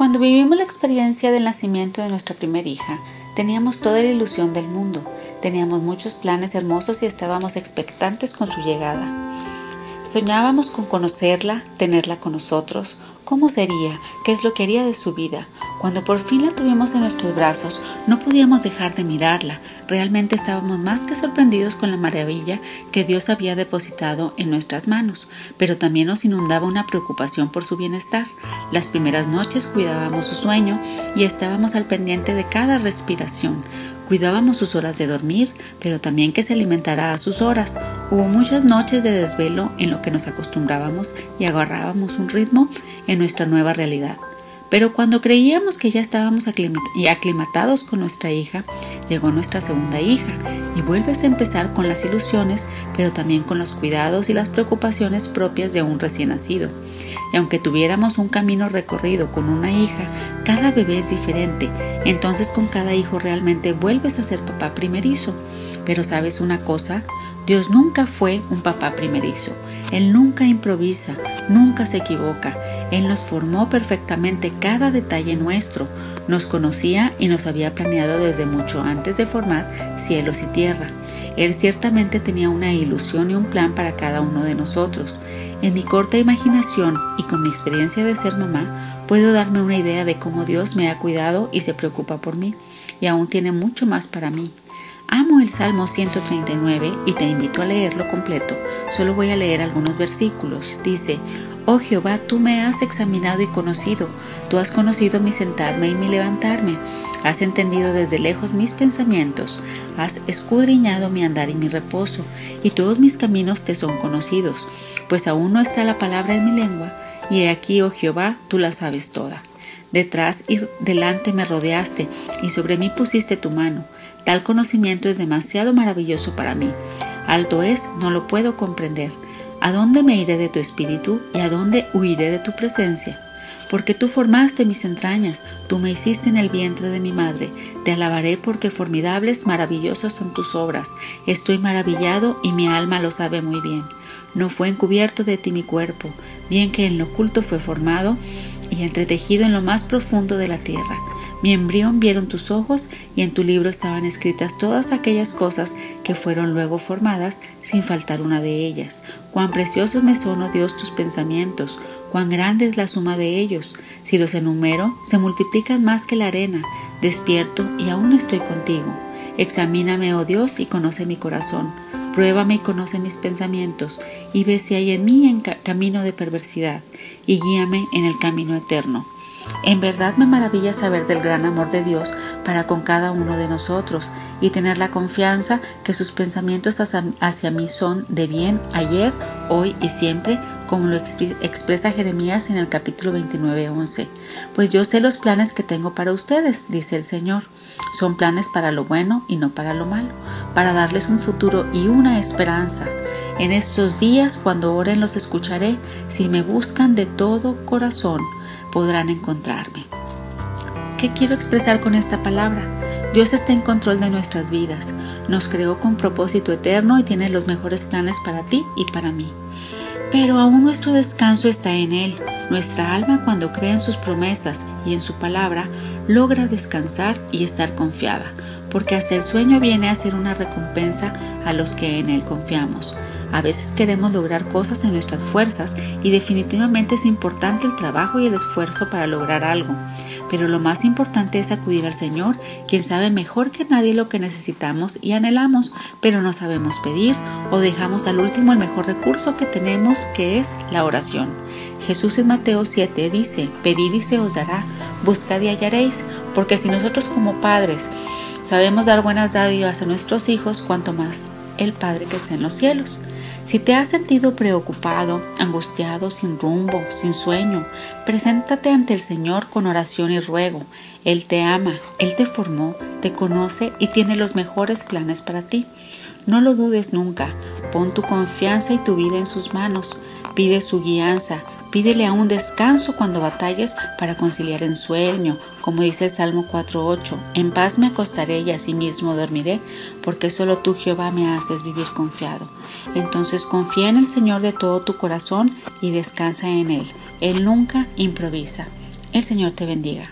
Cuando vivimos la experiencia del nacimiento de nuestra primera hija, teníamos toda la ilusión del mundo, teníamos muchos planes hermosos y estábamos expectantes con su llegada. Soñábamos con conocerla, tenerla con nosotros, cómo sería, qué es lo que haría de su vida. Cuando por fin la tuvimos en nuestros brazos, no podíamos dejar de mirarla. Realmente estábamos más que sorprendidos con la maravilla que Dios había depositado en nuestras manos, pero también nos inundaba una preocupación por su bienestar. Las primeras noches cuidábamos su sueño y estábamos al pendiente de cada respiración. Cuidábamos sus horas de dormir, pero también que se alimentara a sus horas. Hubo muchas noches de desvelo en lo que nos acostumbrábamos y agarrábamos un ritmo en nuestra nueva realidad. Pero cuando creíamos que ya estábamos aclimatados con nuestra hija, llegó nuestra segunda hija y vuelves a empezar con las ilusiones, pero también con los cuidados y las preocupaciones propias de un recién nacido. Y aunque tuviéramos un camino recorrido con una hija, cada bebé es diferente, entonces con cada hijo realmente vuelves a ser papá primerizo. Pero sabes una cosa, Dios nunca fue un papá primerizo. Él nunca improvisa, nunca se equivoca. Él nos formó perfectamente cada detalle nuestro, nos conocía y nos había planeado desde mucho antes de formar cielos y tierra. Él ciertamente tenía una ilusión y un plan para cada uno de nosotros. En mi corta imaginación y con mi experiencia de ser mamá, puedo darme una idea de cómo Dios me ha cuidado y se preocupa por mí, y aún tiene mucho más para mí. Amo el Salmo 139 y te invito a leerlo completo. Solo voy a leer algunos versículos. Dice, Oh Jehová, tú me has examinado y conocido, tú has conocido mi sentarme y mi levantarme, has entendido desde lejos mis pensamientos, has escudriñado mi andar y mi reposo, y todos mis caminos te son conocidos, pues aún no está la palabra en mi lengua, y he aquí, oh Jehová, tú la sabes toda. Detrás y delante me rodeaste, y sobre mí pusiste tu mano. Tal conocimiento es demasiado maravilloso para mí. Alto es, no lo puedo comprender. ¿A dónde me iré de tu espíritu y a dónde huiré de tu presencia? Porque tú formaste mis entrañas, tú me hiciste en el vientre de mi madre. Te alabaré porque formidables, maravillosas son tus obras. Estoy maravillado y mi alma lo sabe muy bien. No fue encubierto de ti mi cuerpo, bien que en lo oculto fue formado y entretejido en lo más profundo de la tierra. Mi embrión vieron tus ojos y en tu libro estaban escritas todas aquellas cosas que fueron luego formadas sin faltar una de ellas. Cuán preciosos me son, oh Dios, tus pensamientos, cuán grande es la suma de ellos. Si los enumero, se multiplican más que la arena. Despierto y aún estoy contigo. Examíname, oh Dios, y conoce mi corazón. Pruébame y conoce mis pensamientos, y ve si hay en mí camino de perversidad, y guíame en el camino eterno. En verdad me maravilla saber del gran amor de Dios para con cada uno de nosotros y tener la confianza que sus pensamientos hacia, mí son de bien ayer, hoy y siempre, como lo expresa Jeremías en el capítulo 29, 11. Pues yo sé los planes que tengo para ustedes, dice el Señor. Son planes para lo bueno y no para lo malo, para darles un futuro y una esperanza. En estos días, cuando oren, los escucharé. Si me buscan de todo corazón, podrán encontrarme. ¿Qué quiero expresar con esta palabra? Dios está en control de nuestras vidas, nos creó con propósito eterno y tiene los mejores planes para ti y para mí. Pero aún nuestro descanso está en Él. Nuestra alma cuando cree en sus promesas y en su palabra logra descansar y estar confiada, porque hasta el sueño viene a ser una recompensa a los que en Él confiamos. A veces queremos lograr cosas en nuestras fuerzas y definitivamente es importante el trabajo y el esfuerzo para lograr algo. Pero lo más importante es acudir al Señor, quien sabe mejor que nadie lo que necesitamos y anhelamos, pero no sabemos pedir o dejamos al último el mejor recurso que tenemos, que es la oración. Jesús en Mateo 7 dice, pedid y se os dará, buscad y hallaréis, porque si nosotros como padres sabemos dar buenas dádivas a nuestros hijos, cuanto más el Padre que está en los cielos. Si te has sentido preocupado, angustiado, sin rumbo, sin sueño, preséntate ante el Señor con oración y ruego. Él te ama, Él te formó, te conoce y tiene los mejores planes para ti. No lo dudes nunca, pon tu confianza y tu vida en sus manos, pide su guianza, Pídele a un descanso cuando batalles para conciliar en sueño, como dice el Salmo 4.8. En paz me acostaré y asimismo dormiré, porque solo tú Jehová me haces vivir confiado. Entonces confía en el Señor de todo tu corazón y descansa en Él. Él nunca improvisa. El Señor te bendiga.